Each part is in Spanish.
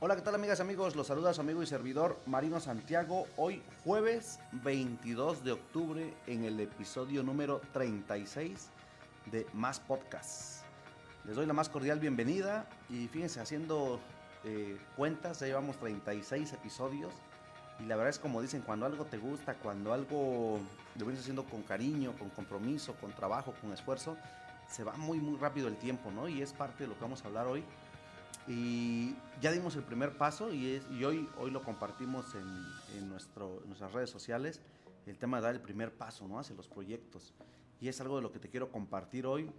Hola, ¿qué tal amigas y amigos? Los saluda su amigo y servidor Marino Santiago. Hoy jueves 22 de octubre en el episodio número 36 de Más Podcasts. Les doy la más cordial bienvenida y fíjense, haciendo eh, cuentas, ya llevamos 36 episodios y la verdad es como dicen, cuando algo te gusta, cuando algo lo vienes haciendo con cariño, con compromiso, con trabajo, con esfuerzo, se va muy muy rápido el tiempo, ¿no? Y es parte de lo que vamos a hablar hoy y ya dimos el primer paso y, hoy, hoy lo compartimos en, nuestras redes sociales, el tema de dar el primer paso ¿no? hacia los proyectos. Y es algo de lo que te quiero compartir hoy.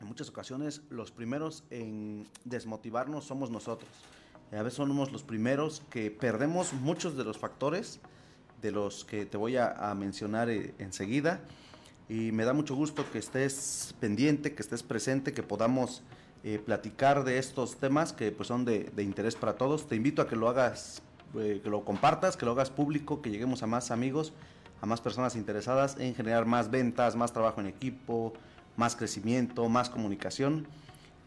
En muchas ocasiones los primeros en desmotivarnos somos nosotros. A veces somos los primeros que perdemos muchos de los factores de los que te voy a, mencionar eh, enseguida. Y me da mucho gusto que estés pendiente, que estés presente, que podamos eh, platicar de estos temas que pues, son de, interés para todos. Te invito a que lo hagas, eh, que lo compartas, que lo hagas público, que lleguemos a más amigos, a más personas interesadas en generar más ventas, más trabajo en equipo, más crecimiento, más comunicación.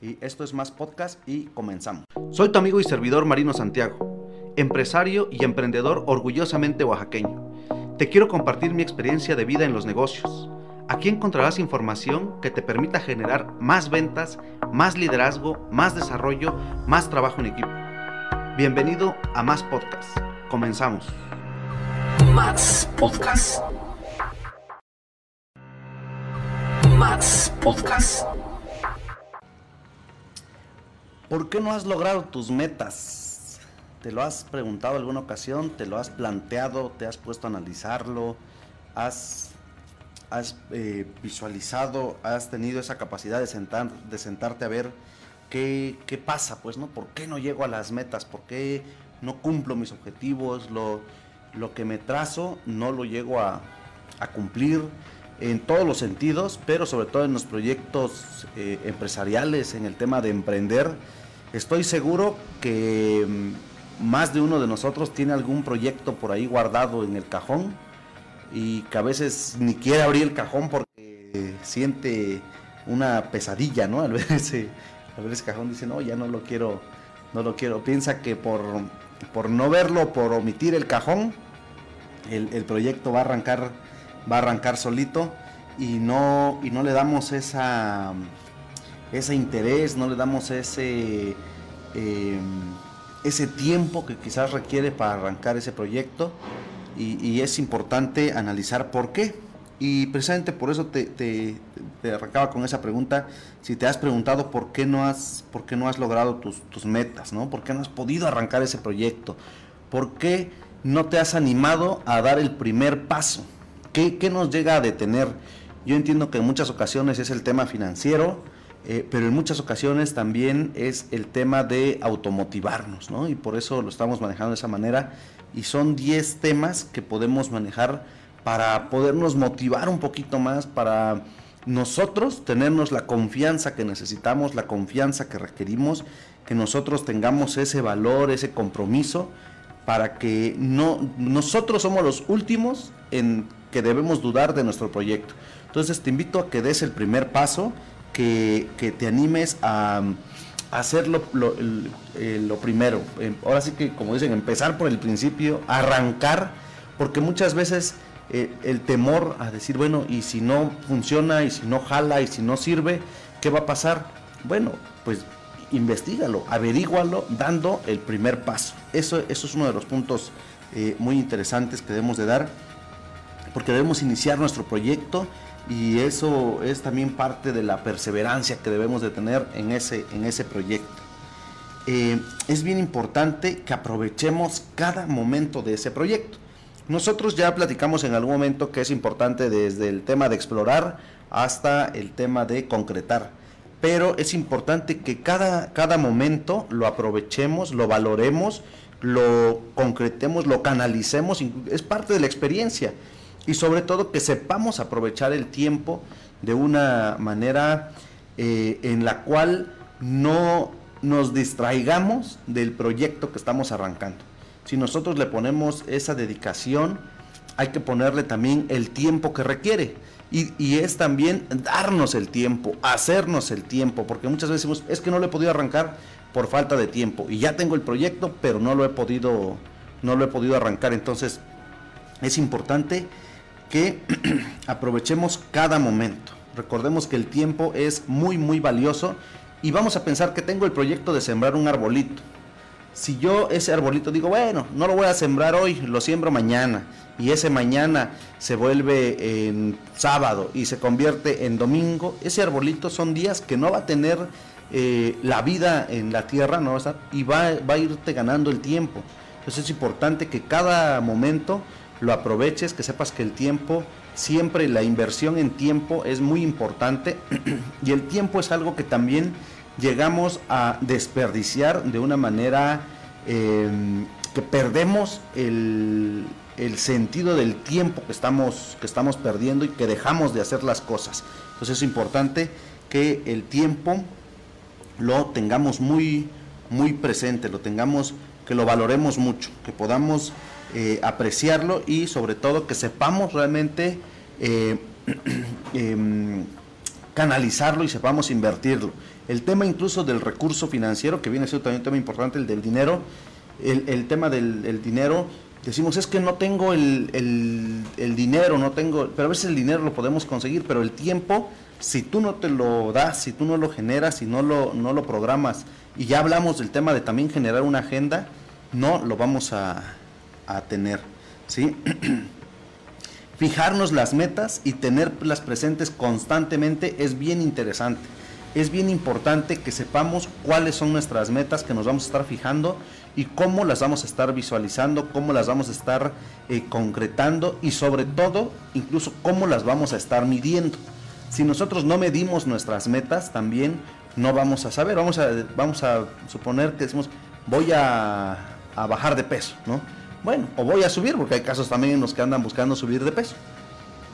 Y esto es Más Podcast y comenzamos. Soy tu amigo y servidor Marino Santiago, empresario y emprendedor orgullosamente oaxaqueño. Te quiero compartir mi experiencia de vida en los negocios Aquí encontrarás información que te permita generar más ventas, más liderazgo, más desarrollo, más trabajo en equipo. Bienvenido a Más Podcast. Comenzamos. Más Podcast. Más Podcast. ¿Por qué no has logrado tus metas? ¿Te lo has preguntado alguna ocasión? ¿Te lo has planteado? ¿Te has puesto a analizarlo? ¿Has has eh, visualizado, has tenido esa capacidad de, sentar, de sentarte a ver qué, qué, pasa, pues, ¿no? ¿Por qué no llego a las metas? ¿Por qué no cumplo mis objetivos? Lo, lo que me trazo no lo llego a, a, cumplir en todos los sentidos, pero sobre todo en los proyectos eh, empresariales, en el tema de emprender. Estoy seguro que mm, más de uno de nosotros tiene algún proyecto por ahí guardado en el cajón y que a veces ni quiere abrir el cajón porque siente una pesadilla, ¿no? Al ver ese, al ver ese cajón dice, no, ya no lo quiero, no lo quiero. Piensa que por, por no verlo, por omitir el cajón, el, proyecto va a arrancar, va a arrancar solito y no, y no le damos esa, ese interés, no le damos ese, eh, ese tiempo que quizás requiere para arrancar ese proyecto y, y, es importante analizar por qué. Y precisamente por eso te, te, te, arrancaba con esa pregunta, si te has preguntado por qué no has, por qué no has logrado tus, tus metas, ¿no? ¿Por qué no has podido arrancar ese proyecto? ¿Por qué no te has animado a dar el primer paso? ¿Qué, qué nos llega a detener? Yo entiendo que en muchas ocasiones es el tema financiero, eh, pero en muchas ocasiones también es el tema de automotivarnos, ¿no? Y por eso lo estamos manejando de esa manera y son 10 temas que podemos manejar para podernos motivar un poquito más, para nosotros tenernos la confianza que necesitamos, la confianza que requerimos, que nosotros tengamos ese valor, ese compromiso, para que no nosotros somos los últimos en que debemos dudar de nuestro proyecto. Entonces te invito a que des el primer paso, que, que te animes a hacer lo, eh, primero. Ahora sí que, como dicen, empezar por el principio, arrancar, porque muchas veces eh, el temor a decir, bueno, y si no funciona, y si no jala, y si no sirve, ¿qué va a pasar? Bueno, pues investigalo, averígualo dando el primer paso. Eso, eso es uno de los puntos eh, muy interesantes que debemos de dar, porque debemos iniciar nuestro proyecto y eso es también parte de la perseverancia que debemos de tener en ese, en ese proyecto. Eh, es bien importante que aprovechemos cada momento de ese proyecto. Nosotros ya platicamos en algún momento que es importante desde el tema de explorar hasta el tema de concretar, pero es importante que cada, cada momento lo aprovechemos, lo valoremos, lo concretemos, lo canalicemos, es parte de la experiencia y sobre todo que sepamos aprovechar el tiempo de una manera eh, en la cual no nos distraigamos del proyecto que estamos arrancando. Si nosotros le ponemos esa dedicación, hay que ponerle también el tiempo que requiere. Y, y, es también darnos el tiempo, hacernos el tiempo, porque muchas veces decimos, es que no le he podido arrancar por falta de tiempo. Y ya tengo el proyecto, pero no lo he podido, no lo he podido arrancar. Entonces, es importante que aprovechemos cada momento. Recordemos que el tiempo es muy, muy valioso y vamos a pensar que tengo el proyecto de sembrar un arbolito. Si yo ese arbolito digo, bueno, no lo voy a sembrar hoy, lo siembro mañana, y ese mañana se vuelve en sábado y se convierte en domingo, ese arbolito son días que no va a tener eh, la vida en la tierra, ¿no? y va, va a irte ganando el tiempo. Entonces es importante que cada momento lo aproveches, que sepas que el tiempo, siempre la inversión en tiempo es muy importante y el tiempo es algo que también llegamos a desperdiciar de una manera em, que perdemos el, sentido del tiempo que estamos, que estamos perdiendo y que dejamos de hacer las cosas. Entonces es importante que el tiempo lo tengamos muy, muy presente, lo tengamos, que lo valoremos mucho, que podamos eh, apreciarlo y sobre todo que sepamos realmente eh, em, canalizarlo y sepamos invertirlo. El tema incluso del recurso financiero, que viene siendo también un tema importante, el del dinero, el, tema del dinero, decimos es que no tengo el, el, dinero, no tengo, pero a veces el dinero lo podemos conseguir, pero el tiempo, si tú no te lo das, si tú no lo generas, si no lo, no lo programas, y ya hablamos del tema de también generar una agenda, no lo vamos a, a tener. ¿sí? Fijarnos las metas y tenerlas presentes constantemente es bien interesante. Es bien importante que sepamos cuáles son nuestras metas que nos vamos a estar fijando y cómo las vamos a estar visualizando, cómo las vamos a estar eh, concretando y sobre todo incluso cómo las vamos a estar midiendo. Si nosotros no medimos nuestras metas, también no vamos a saber. Vamos a, vamos a suponer que decimos, voy a, a bajar de peso, ¿no? Bueno, o voy a subir, porque hay casos también en los que andan buscando subir de peso.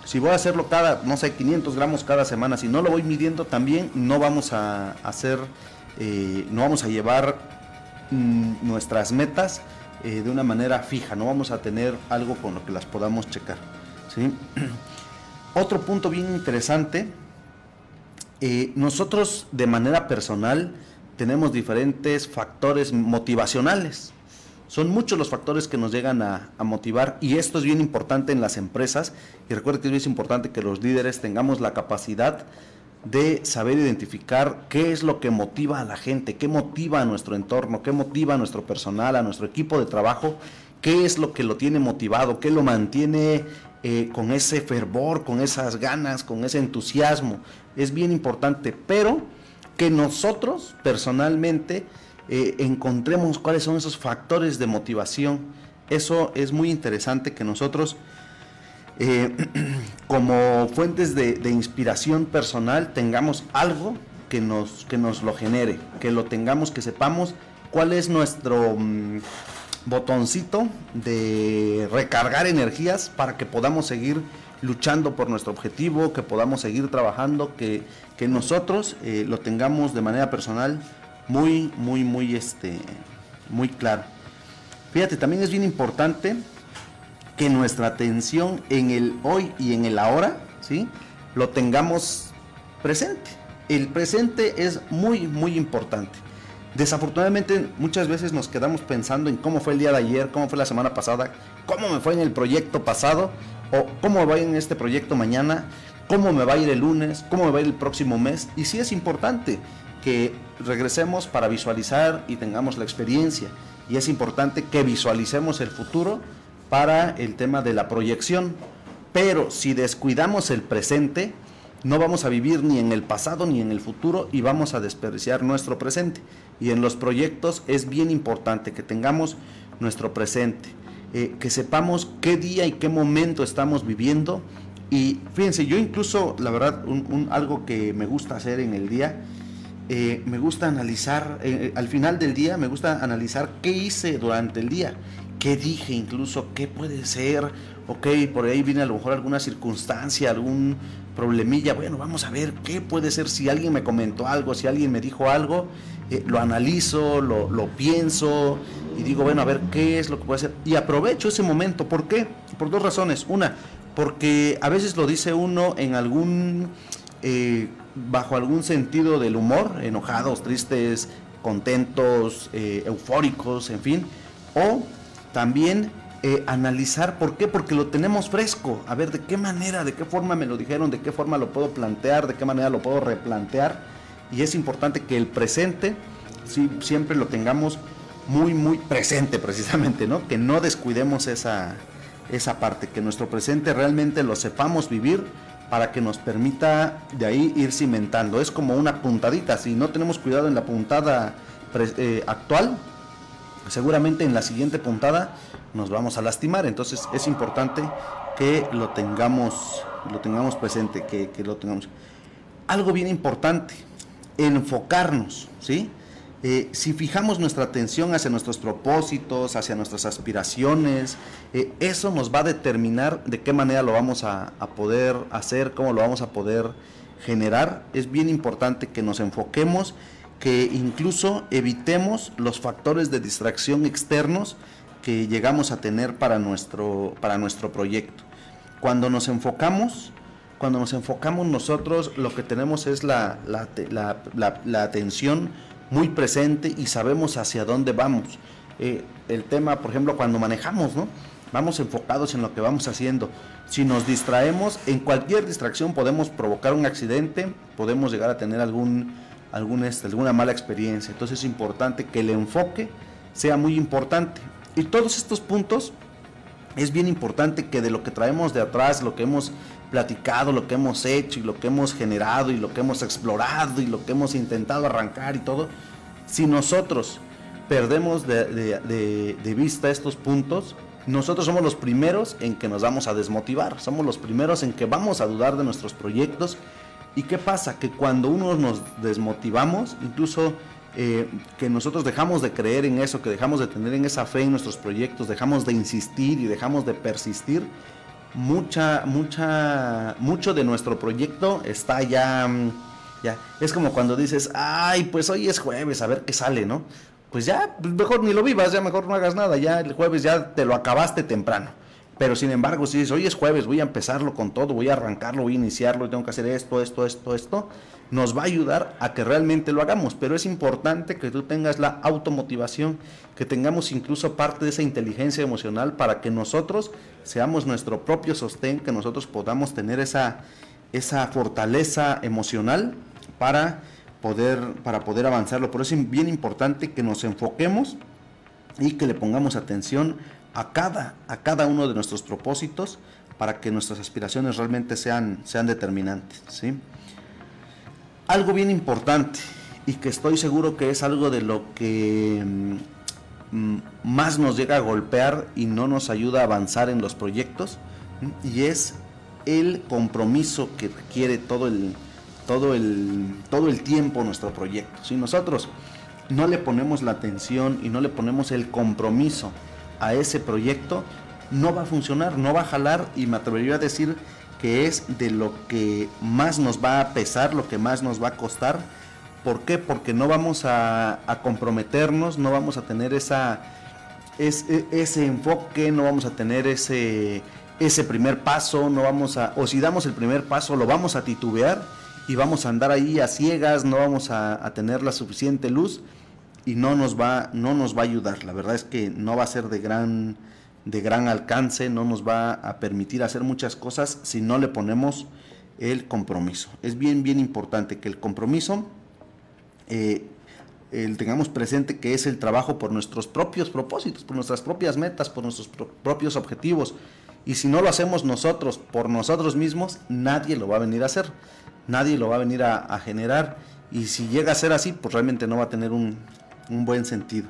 Si voy a hacerlo cada, no sé, 500 gramos cada semana, si no lo voy midiendo también, no vamos a hacer, eh, no vamos a llevar mm, nuestras metas eh, de una manera fija, no vamos a tener algo con lo que las podamos checar. ¿sí? Otro punto bien interesante, eh, nosotros de manera personal tenemos diferentes factores motivacionales. Son muchos los factores que nos llegan a, motivar y esto es bien importante en las empresas y recuerda que es bien importante que los líderes tengamos la capacidad de saber identificar qué es lo que motiva a la gente, qué motiva a nuestro entorno, qué motiva a nuestro personal, a nuestro equipo de trabajo, qué es lo que lo tiene motivado, qué lo mantiene eh, con ese fervor, con esas ganas, con ese entusiasmo. Es bien importante, pero que nosotros personalmente eh, encontremos cuáles son esos factores de motivación. Eso es muy interesante que nosotros, eh, como fuentes de, inspiración personal, tengamos algo que nos, que nos lo genere, que lo tengamos, que sepamos cuál es nuestro mm, botoncito de recargar energías para que podamos seguir luchando por nuestro objetivo, que podamos seguir trabajando, que, nosotros eh, lo tengamos de manera personal muy, muy, muy, este, muy claro. Fíjate, también es bien importante que nuestra atención en el hoy y en el ahora, ¿sí? Lo tengamos presente. El presente es muy, muy importante. Desafortunadamente muchas veces nos quedamos pensando en cómo fue el día de ayer, cómo fue la semana pasada, cómo me fue en el proyecto pasado o cómo va en este proyecto mañana, cómo me va a ir el lunes, cómo me va a ir el próximo mes. Y sí es importante que regresemos para visualizar y tengamos la experiencia. Y es importante que visualicemos el futuro para el tema de la proyección. Pero si descuidamos el presente, no vamos a vivir ni en el pasado ni en el futuro y vamos a desperdiciar nuestro presente. Y en los proyectos es bien importante que tengamos nuestro presente, eh, que sepamos qué día y qué momento estamos viviendo. Y fíjense, yo incluso, la verdad, un, algo que me gusta hacer en el día eh, me gusta analizar, eh, eh, al final del día me gusta analizar qué hice durante el día, qué dije incluso, qué puede ser, ok, por ahí viene a lo mejor alguna circunstancia, algún problemilla, bueno, vamos a ver qué puede ser, si alguien me comentó algo, si alguien me dijo algo, lo analizo, lo, pienso y digo, bueno, a ver qué es lo que puede ser. Y aprovecho ese momento, ¿por qué? Por dos razones. Una, porque a veces lo dice uno en algún bajo algún sentido del humor, enojados, tristes, contentos, eh, eufóricos, en fin, o también eh, analizar por qué, porque lo tenemos fresco, a ver de qué manera, de qué forma me lo dijeron, de qué forma lo puedo plantear, de qué manera lo puedo replantear, y es importante que el presente sí, siempre lo tengamos muy, muy presente precisamente, ¿no? Que no descuidemos esa, esa parte, que nuestro presente realmente lo sepamos vivir para que nos permita de ahí ir cimentando. Es como una puntadita, si no tenemos cuidado en la puntada eh, actual, seguramente en la siguiente puntada nos vamos a lastimar. Entonces es importante que lo tengamos, lo tengamos presente, que, que lo tengamos. Algo bien importante, enfocarnos, ¿sí? Eh, si fijamos nuestra atención hacia nuestros propósitos, hacia nuestras aspiraciones, eh, eso nos va a determinar de qué manera lo vamos a, poder hacer, cómo lo vamos a poder generar. Es bien importante que nos enfoquemos, que incluso evitemos los factores de distracción externos que llegamos a tener para nuestro, para nuestro proyecto. Cuando nos enfocamos, cuando nos enfocamos nosotros, lo que tenemos es la, la, la, la atención muy presente y sabemos hacia dónde vamos. Eh, el tema, por ejemplo, cuando manejamos, ¿no? Vamos enfocados en lo que vamos haciendo. Si nos distraemos, en cualquier distracción podemos provocar un accidente, podemos llegar a tener algún, algún, este, alguna mala experiencia. Entonces es importante que el enfoque sea muy importante. Y todos estos puntos es bien importante que de lo que traemos de atrás, lo que hemos platicado, lo que hemos hecho y lo que hemos generado y lo que hemos explorado y lo que hemos intentado arrancar y todo, si nosotros perdemos de, vista estos puntos, nosotros somos los primeros en que nos vamos a desmotivar, somos los primeros en que vamos a dudar de nuestros proyectos. ¿Y qué pasa? Que cuando uno nos desmotivamos, incluso eh, que nosotros dejamos de creer en eso, que dejamos de tener en esa fe en nuestros proyectos, dejamos de insistir y dejamos de persistir, mucha, mucha, mucho de nuestro proyecto está ya, mm, ya. Es como cuando dices, ay, pues hoy es jueves, a ver qué sale, ¿no? Pues ya, mejor ni lo vivas, ya mejor no hagas nada, ya el jueves ya te lo acabaste temprano. Pero sin embargo, si dices, hoy es jueves, voy a empezarlo con todo, voy a arrancarlo, voy a iniciarlo, tengo que hacer esto, esto, esto, esto, nos va a ayudar a que realmente lo hagamos. Pero es importante que tú tengas la automotivación, que tengamos incluso parte de esa inteligencia emocional para que nosotros seamos nuestro propio sostén, que nosotros podamos tener esa, esa fortaleza emocional para poder, para poder avanzarlo. Por eso es bien importante que nos enfoquemos y que le pongamos atención a cada, a cada uno de nuestros propósitos para que nuestras aspiraciones realmente sean, sean determinantes. ¿sí? Algo bien importante y que estoy seguro que es algo de lo que mm, más nos llega a golpear y no nos ayuda a avanzar en los proyectos y es el compromiso que requiere todo el, todo el, todo el tiempo nuestro proyecto. Si nosotros no le ponemos la atención y no le ponemos el compromiso a ese proyecto, no va a funcionar, no va a jalar y me atrevería a decir que es de lo que más nos va a pesar, lo que más nos va a costar. ¿Por qué? Porque no vamos a, comprometernos, no vamos a tener esa, e, ese enfoque, no vamos a tener ese, ese primer paso, no vamos a, o si damos el primer paso, lo vamos a titubear y vamos a andar ahí a ciegas, no vamos a, a tener la suficiente luz y no nos va, no nos va a ayudar. La verdad es que no va a ser de gran, de gran alcance, no nos va a permitir hacer muchas cosas si no le ponemos el compromiso. Es bien, bien importante que el compromiso eh, tengamos presente que es el trabajo por nuestros propios propósitos, por nuestras propias metas, por nuestros propios objetivos. Y si no lo hacemos nosotros, por nosotros mismos, nadie lo va a venir a hacer, nadie lo va a venir a generar. Y si llega a ser así, pues realmente no va a tener un, un buen sentido.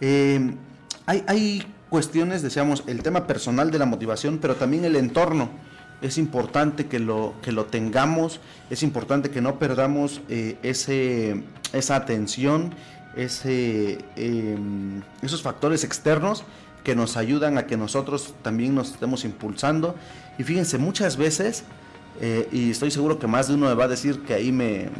Eh, hay, hay, cuestiones, decíamos, el tema personal de la motivación, pero también el entorno. Es importante que lo, que lo tengamos, es importante que no perdamos eh, ese, esa atención, ese, em, esos factores externos que nos ayudan a que nosotros también nos estemos impulsando. Y fíjense, muchas veces, eh, y estoy seguro que más de uno me va a decir que ahí me,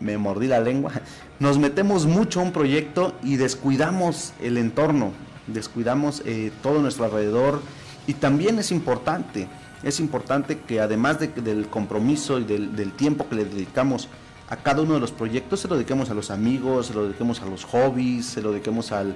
me mordí la lengua, nos metemos mucho a un proyecto y descuidamos el entorno, descuidamos eh, todo nuestro alrededor y también es importante, es importante que además del compromiso y del, tiempo que le dedicamos a cada uno de los proyectos, se lo dediquemos a los amigos, se lo dediquemos a los hobbies, se lo dediquemos al,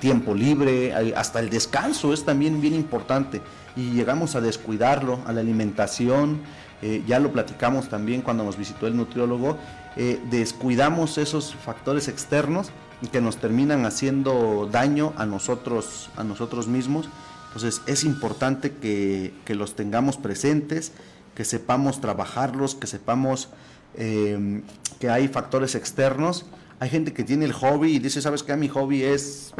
tiempo libre, hasta el descanso es también bien importante. Y llegamos a descuidarlo, a la alimentación, eh, ya lo platicamos también cuando nos visitó el nutriólogo, eh, descuidamos esos factores externos que nos terminan haciendo daño a nosotros, a nosotros mismos. Entonces es importante que, que los tengamos presentes, que sepamos trabajarlos, que sepamos Em, que hay factores externos. Hay gente que tiene el hobby y dice, ¿sabes qué? Mi hobby es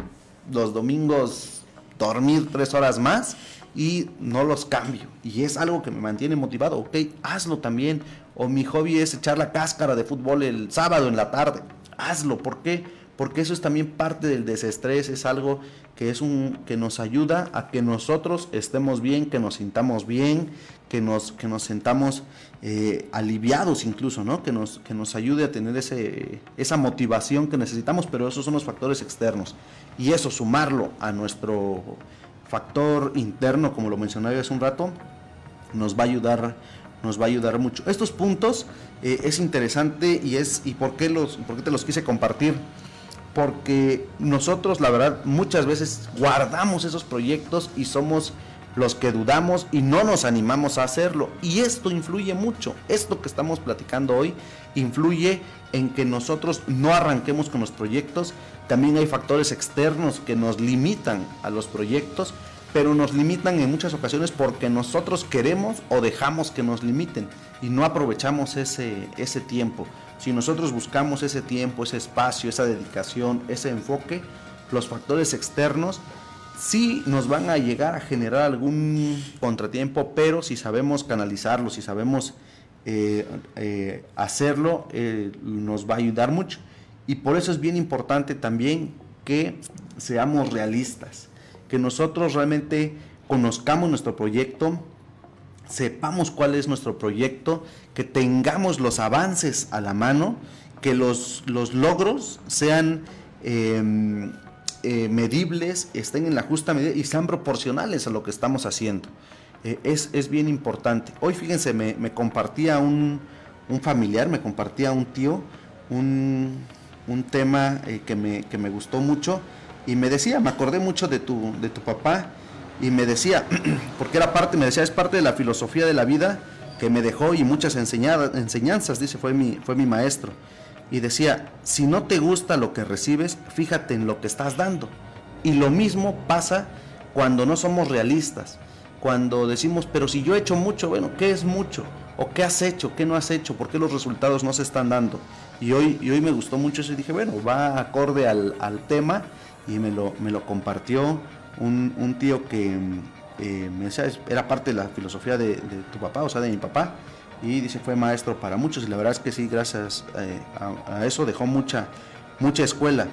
los domingos dormir tres horas más y no los cambio. Y es algo que me mantiene motivado. Ok, hazlo también. O mi hobby es echar la cáscara de fútbol el sábado en la tarde. Hazlo. ¿Por qué? Porque eso es también parte del desestrés. Es algo que, es un, que nos ayuda a que nosotros estemos bien, que nos sintamos bien, que nos, que nos sentamos eh, aliviados incluso, ¿no? Que nos, que nos ayude a tener ese, esa motivación que necesitamos, pero esos son los factores externos. Y eso, sumarlo a nuestro factor interno, como lo mencionaba hace un rato, nos va a ayudar, nos va a ayudar mucho. Estos puntos eh, es interesante y es y por qué los, por qué te los quise compartir. Porque nosotros, la verdad, muchas veces guardamos esos proyectos y somos los que dudamos y no nos animamos a hacerlo. Y esto influye mucho. Esto que estamos platicando hoy influye en que nosotros no arranquemos con los proyectos. También hay factores externos que nos limitan a los proyectos, pero nos limitan en muchas ocasiones porque nosotros queremos o dejamos que nos limiten y no aprovechamos ese, ese tiempo. Si nosotros buscamos ese tiempo, ese espacio, esa dedicación, ese enfoque, los factores externos sí nos van a llegar a generar algún contratiempo, pero si sabemos canalizarlo, si sabemos eh, eh, hacerlo, eh, nos va a ayudar mucho. Y por eso es bien importante también que seamos realistas, que nosotros realmente conozcamos nuestro proyecto, sepamos cuál es nuestro proyecto, que tengamos los avances a la mano, que los, los logros sean em, eh, medibles, estén en la justa medida y sean proporcionales a lo que estamos haciendo. Eh, es, es, bien importante. Hoy fíjense, me, me compartía un, un, familiar, me compartía un tío, un, un tema eh, que, me, que, me, gustó mucho y me decía, me acordé mucho de tu, de tu papá y me decía, porque era parte, me decía, es parte de la filosofía de la vida que me dejó y muchas enseñanzas, dice, fue mi, fue mi maestro y decía, si no te gusta lo que recibes, fíjate en lo que estás dando. Y lo mismo pasa cuando no somos realistas, cuando decimos, pero si yo he hecho mucho, bueno, ¿qué es mucho? ¿O qué has hecho? ¿Qué no has hecho? ¿Por qué los resultados no se están dando? Y hoy, y hoy me gustó mucho eso y dije, bueno, va acorde al, tema y me lo, me lo compartió un, tío que eh, me decía, era parte de la filosofía de, de tu papá, o sea, de mi papá, y dice fue maestro para muchos y la verdad es que sí, gracias eh, a, eso dejó mucha, mucha escuela.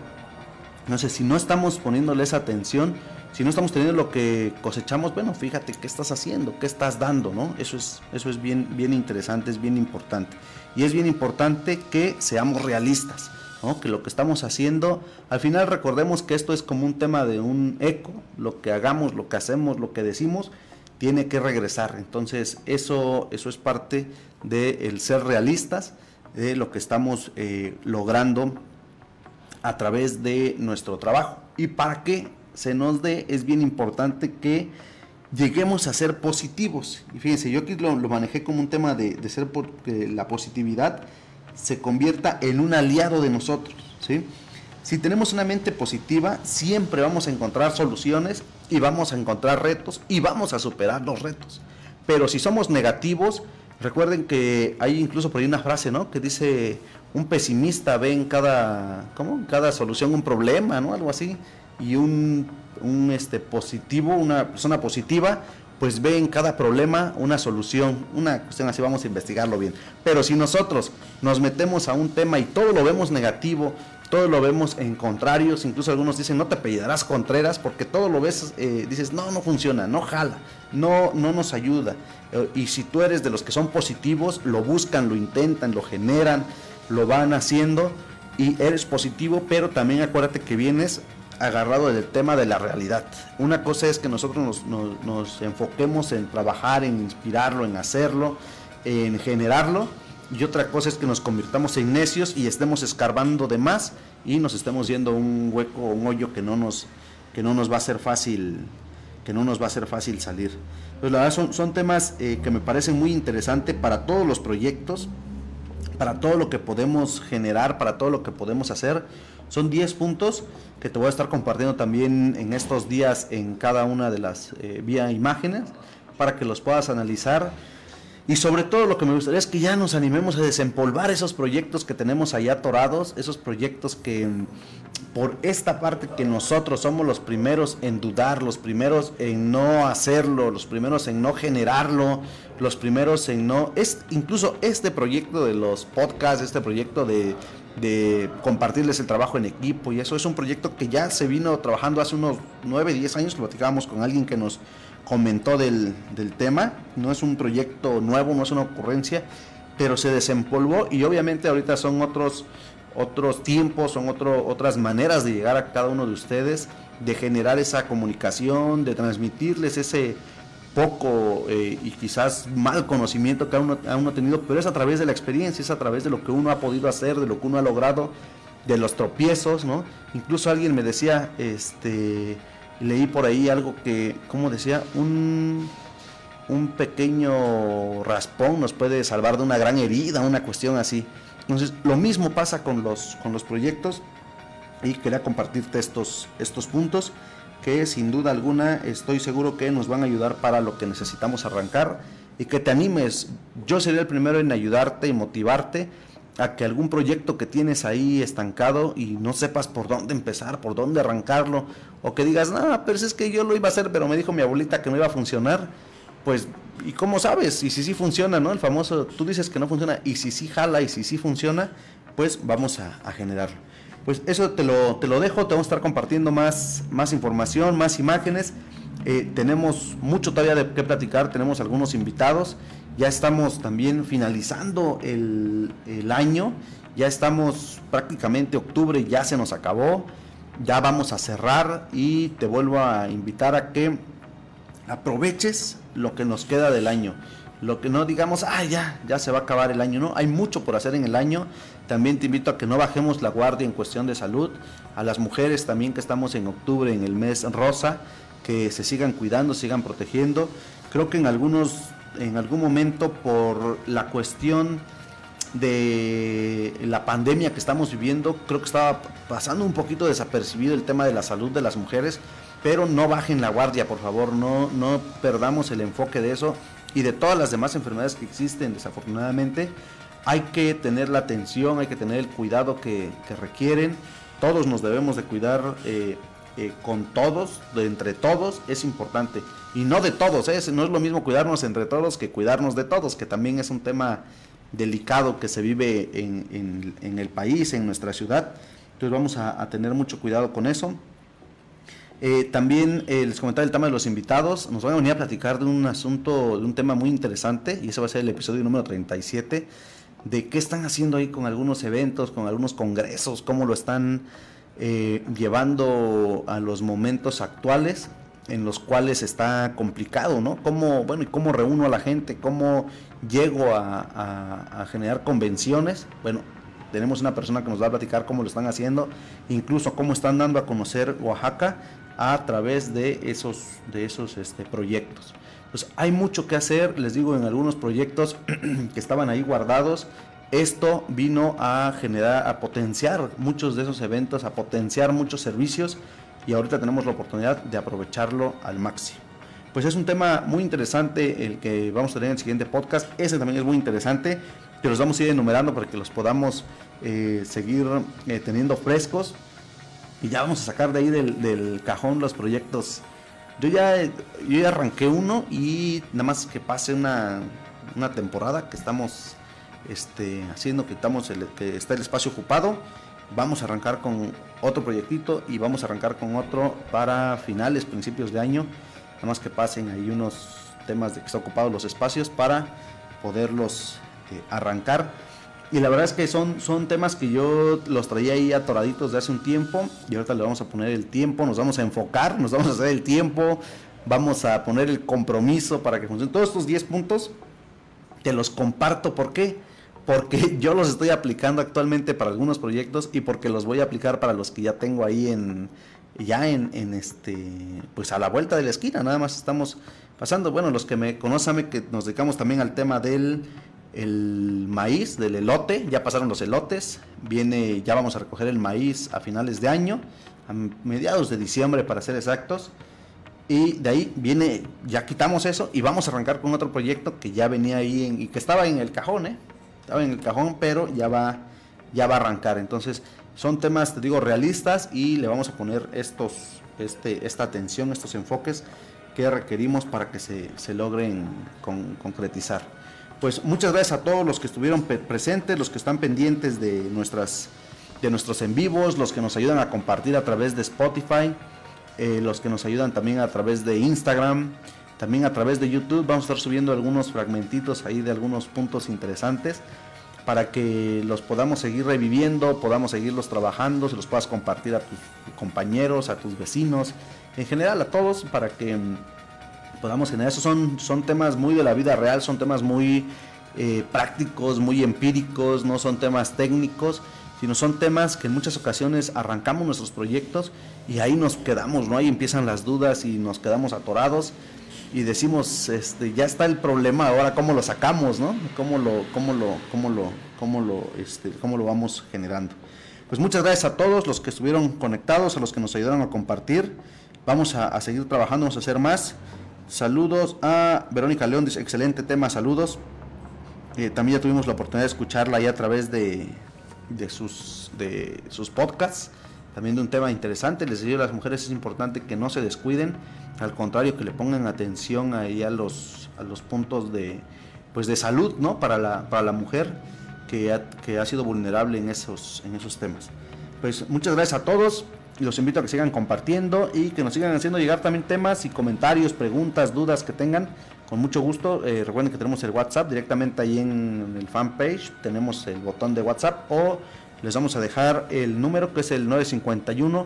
No sé, si no estamos poniéndole esa atención, si no estamos teniendo lo que cosechamos, bueno, fíjate qué estás haciendo, qué estás dando, ¿no? Eso es, eso es bien, bien interesante, es bien importante. Y es bien importante que seamos realistas, ¿no? Que lo que estamos haciendo, al final recordemos que esto es como un tema de un eco, lo que hagamos, lo que hacemos, lo que decimos, tiene que regresar. Entonces, eso, eso es parte del ser realistas, de lo que estamos eh, logrando a través de nuestro trabajo. Y para que se nos dé, es bien importante que lleguemos a ser positivos. Y fíjense, yo aquí lo, manejé como un tema de, de ser porque la positividad se convierta en un aliado de nosotros. ¿sí? Si tenemos una mente positiva, siempre vamos a encontrar soluciones y vamos a encontrar retos y vamos a superar los retos. Pero si somos negativos, recuerden que hay incluso por ahí una frase, ¿no? Que dice, un pesimista ve en cada, ¿cómo? cada solución un problema, ¿no? Algo así. Y un, este, positivo, una persona positiva, pues ve en cada problema una solución, una cuestión así, vamos a investigarlo bien. Pero si nosotros nos metemos a un tema y todo lo vemos negativo, todo lo vemos en contrarios, incluso algunos dicen no te apellidarás Contreras porque todo lo ves, eh, dices no, no funciona, no jala, no, no nos ayuda. Eh, y si tú eres de los que son positivos, lo buscan, lo intentan, lo generan, lo van haciendo y eres positivo, pero también acuérdate que vienes agarrado del tema de la realidad. Una cosa es que nosotros nos, nos enfoquemos en trabajar, en inspirarlo, en hacerlo, en generarlo y otra cosa es que nos convirtamos en necios y estemos escarbando de más y nos estemos yendo un hueco, un hoyo que no nos, que no nos va a ser fácil, que no nos va a ser fácil salir. Pues la verdad son, son temas eh, que me parecen muy interesantes para todos los proyectos, para todo lo que podemos generar, para todo lo que podemos hacer. Son 10 puntos que te voy a estar compartiendo también en estos días en cada una de las eh, vía imágenes para que los puedas analizar y sobre todo lo que me gustaría es que ya nos animemos a desempolvar esos proyectos que tenemos allá atorados, esos proyectos que mm, por esta parte que nosotros somos los primeros en dudar, los primeros en no hacerlo, los primeros en no generarlo, los primeros en no... Es incluso este proyecto de los podcasts, este proyecto de, de compartirles el trabajo en equipo y eso es un proyecto que ya se vino trabajando hace unos 9, 10 años, platicábamos con alguien que nos comentó del, tema. No es un proyecto nuevo, no es una ocurrencia, pero se desempolvó y obviamente ahorita son otros, otros tiempos, son otro, otras maneras de llegar a cada uno de ustedes, de generar esa comunicación, de transmitirles ese poco eh, y quizás mal conocimiento que uno, uno ha tenido, pero es a través de la experiencia, es a través de lo que uno ha podido hacer, de lo que uno ha logrado, de los tropiezos, ¿no? Incluso alguien me decía, este, leí por ahí algo que, como decía, un, un pequeño raspón nos puede salvar de una gran herida, una cuestión así. Entonces, lo mismo pasa con los, con los proyectos y quería compartirte estos, estos puntos que sin duda alguna estoy seguro que nos van a ayudar para lo que necesitamos arrancar y que te animes. Yo sería el primero en ayudarte y motivarte a que algún proyecto que tienes ahí estancado y no sepas por dónde empezar, por dónde arrancarlo, o que digas, no, pero es que yo lo iba a hacer, pero me dijo mi abuelita que no iba a funcionar, pues, ¿y cómo sabes? Y si sí funciona, ¿no? El famoso, tú dices que no funciona, y si sí jala, y si sí funciona, pues vamos a, generarlo. Pues eso te lo, te lo dejo, te vamos a estar compartiendo más, más información, más imágenes. Eh, tenemos mucho todavía de qué platicar, tenemos algunos invitados ya estamos también finalizando el, año, ya estamos prácticamente octubre, ya se nos acabó, ya vamos a cerrar y te vuelvo a invitar a que aproveches lo que nos queda del año. Lo que no digamos, ah, ya, ya se va a acabar el año, no, hay mucho por hacer en el año. También te invito a que no bajemos la guardia en cuestión de salud. A las mujeres también que estamos en octubre, en el mes rosa, que se sigan cuidando, sigan protegiendo. Creo que en algunos en algún momento por la cuestión de la pandemia que estamos viviendo, creo que estaba pasando un poquito desapercibido el tema de la salud de las mujeres, pero no bajen la guardia, por favor, no, no perdamos el enfoque de eso y de todas las demás enfermedades que existen, desafortunadamente, hay que tener la atención, hay que tener el cuidado que, requieren, todos nos debemos de cuidar eh, eh, con todos, de entre todos, es importante. Y no de todos, ¿eh? no es lo mismo cuidarnos entre todos que cuidarnos de todos, que también es un tema delicado que se vive en, el país, en nuestra ciudad. Entonces vamos a, tener mucho cuidado con eso. Eh, también les comentaba el tema de los invitados. Nos van a venir a platicar de un asunto, de un tema muy interesante, y ese va a ser el episodio número 37, de qué están haciendo ahí con algunos eventos, con algunos congresos, cómo lo están eh, llevando a los momentos actuales en los cuales está complicado, ¿no? ¿Cómo, bueno, y cómo reúno a la gente? ¿Cómo llego a, generar convenciones? Bueno, tenemos una persona que nos va a platicar cómo lo están haciendo, incluso cómo están dando a conocer Oaxaca a través de esos, de esos este, proyectos. Pues hay mucho que hacer, les digo, en algunos proyectos que estaban ahí guardados, esto vino a generar, a potenciar muchos de esos eventos, a potenciar muchos servicios y ahorita tenemos la oportunidad de aprovecharlo al máximo. Pues es un tema muy interesante el que vamos a tener en el siguiente podcast. Ese también es muy interesante, que los vamos a ir enumerando para que los podamos eh, seguir eh, teniendo frescos. Y ya vamos a sacar de ahí del, cajón los proyectos. Yo ya, yo ya arranqué uno y nada más que pase una, una temporada que estamos este, haciendo que, que está el espacio ocupado. Vamos a arrancar con otro proyectito y vamos a arrancar con otro para finales, principios de año. Nada más que pasen ahí unos temas de que está ocupado los espacios para poderlos eh, arrancar. Y la verdad es que son, son temas que yo los traía ahí atoraditos de hace un tiempo y ahorita le vamos a poner el tiempo, nos vamos a enfocar, nos vamos a hacer el tiempo, vamos a poner el compromiso para que funcione. Todos estos 10 puntos te los comparto, ¿por qué? Porque yo los estoy aplicando actualmente para algunos proyectos y porque los voy a aplicar para los que ya tengo ahí en ya en, en este pues a la vuelta de la esquina, nada más estamos pasando, bueno, los que me conocen que nos dedicamos también al tema del el maíz, del elote, ya pasaron los elotes, viene ya vamos a recoger el maíz a finales de año, a mediados de diciembre para ser exactos. Y de ahí viene, ya quitamos eso y vamos a arrancar con otro proyecto que ya venía ahí y que estaba en el cajón, ¿eh? Estaba en el cajón, pero ya va, ya va a arrancar. Entonces, son temas, te digo, realistas y le vamos a poner estos, este, esta atención, estos enfoques que requerimos para que se, se logren concretizar. Pues muchas gracias a todos los que estuvieron presentes, los que están pendientes de, nuestras, de nuestros en vivos, los que nos ayudan a compartir a través de Spotify. Eh, los que nos ayudan también a través de Instagram, también a través de YouTube. Vamos a estar subiendo algunos fragmentitos ahí de algunos puntos interesantes para que los podamos seguir reviviendo, podamos seguirlos trabajando, se los puedas compartir a tus compañeros, a tus vecinos, en general a todos, para que mm, podamos generar. Esos son, son temas muy de la vida real, son temas muy eh, prácticos, muy empíricos, no son temas técnicos, sino son temas que en muchas ocasiones arrancamos nuestros proyectos y ahí nos quedamos, ¿no? Ahí empiezan las dudas y nos quedamos atorados y decimos, este, ya está el problema, ahora cómo lo sacamos, ¿no? ¿Cómo lo, cómo lo, cómo lo, cómo lo, este, cómo lo vamos generando? Pues muchas gracias a todos los que estuvieron conectados, a los que nos ayudaron a compartir. Vamos a, seguir trabajando, vamos a hacer más. Saludos a Verónica León, dice, excelente tema, saludos. Eh, también ya tuvimos la oportunidad de escucharla ahí a través de, de, sus, de sus podcasts también de un tema interesante. Les digo a las mujeres es importante que no se descuiden, al contrario, que le pongan atención ahí a los, a los puntos de, pues de salud ¿no? para, la, para la mujer que ha, que ha sido vulnerable en esos, en esos temas. Pues muchas gracias a todos y los invito a que sigan compartiendo y que nos sigan haciendo llegar también temas y comentarios, preguntas, dudas que tengan. Con mucho gusto, eh, recuerden que tenemos el WhatsApp directamente ahí en el fanpage, tenemos el botón de WhatsApp o les vamos a dejar el número que es el 951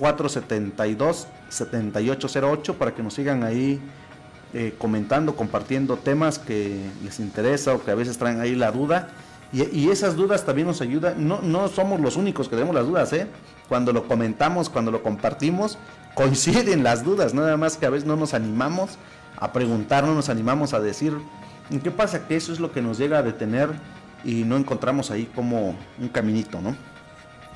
472 7808 para que nos sigan ahí eh, comentando, compartiendo temas que les interesa o que a veces traen ahí la duda. Y, esas dudas también nos ayudan. No, no somos los únicos que tenemos las dudas, ¿eh? Cuando lo comentamos, cuando lo compartimos, coinciden las dudas. Nada más que a veces no nos animamos a preguntar, no nos animamos a decir. ¿Qué pasa? Que eso es lo que nos llega a detener y no encontramos ahí como un caminito, ¿no?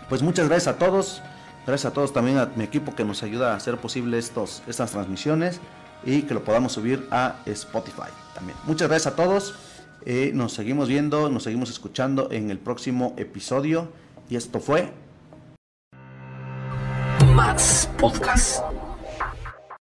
Pues muchas gracias a todos, gracias a todos también a mi equipo que nos ayuda a hacer posible estos, estas transmisiones y que lo podamos subir a Spotify también. Muchas gracias a todos, eh, nos seguimos viendo, nos seguimos escuchando en el próximo episodio y esto fue Max Podcast.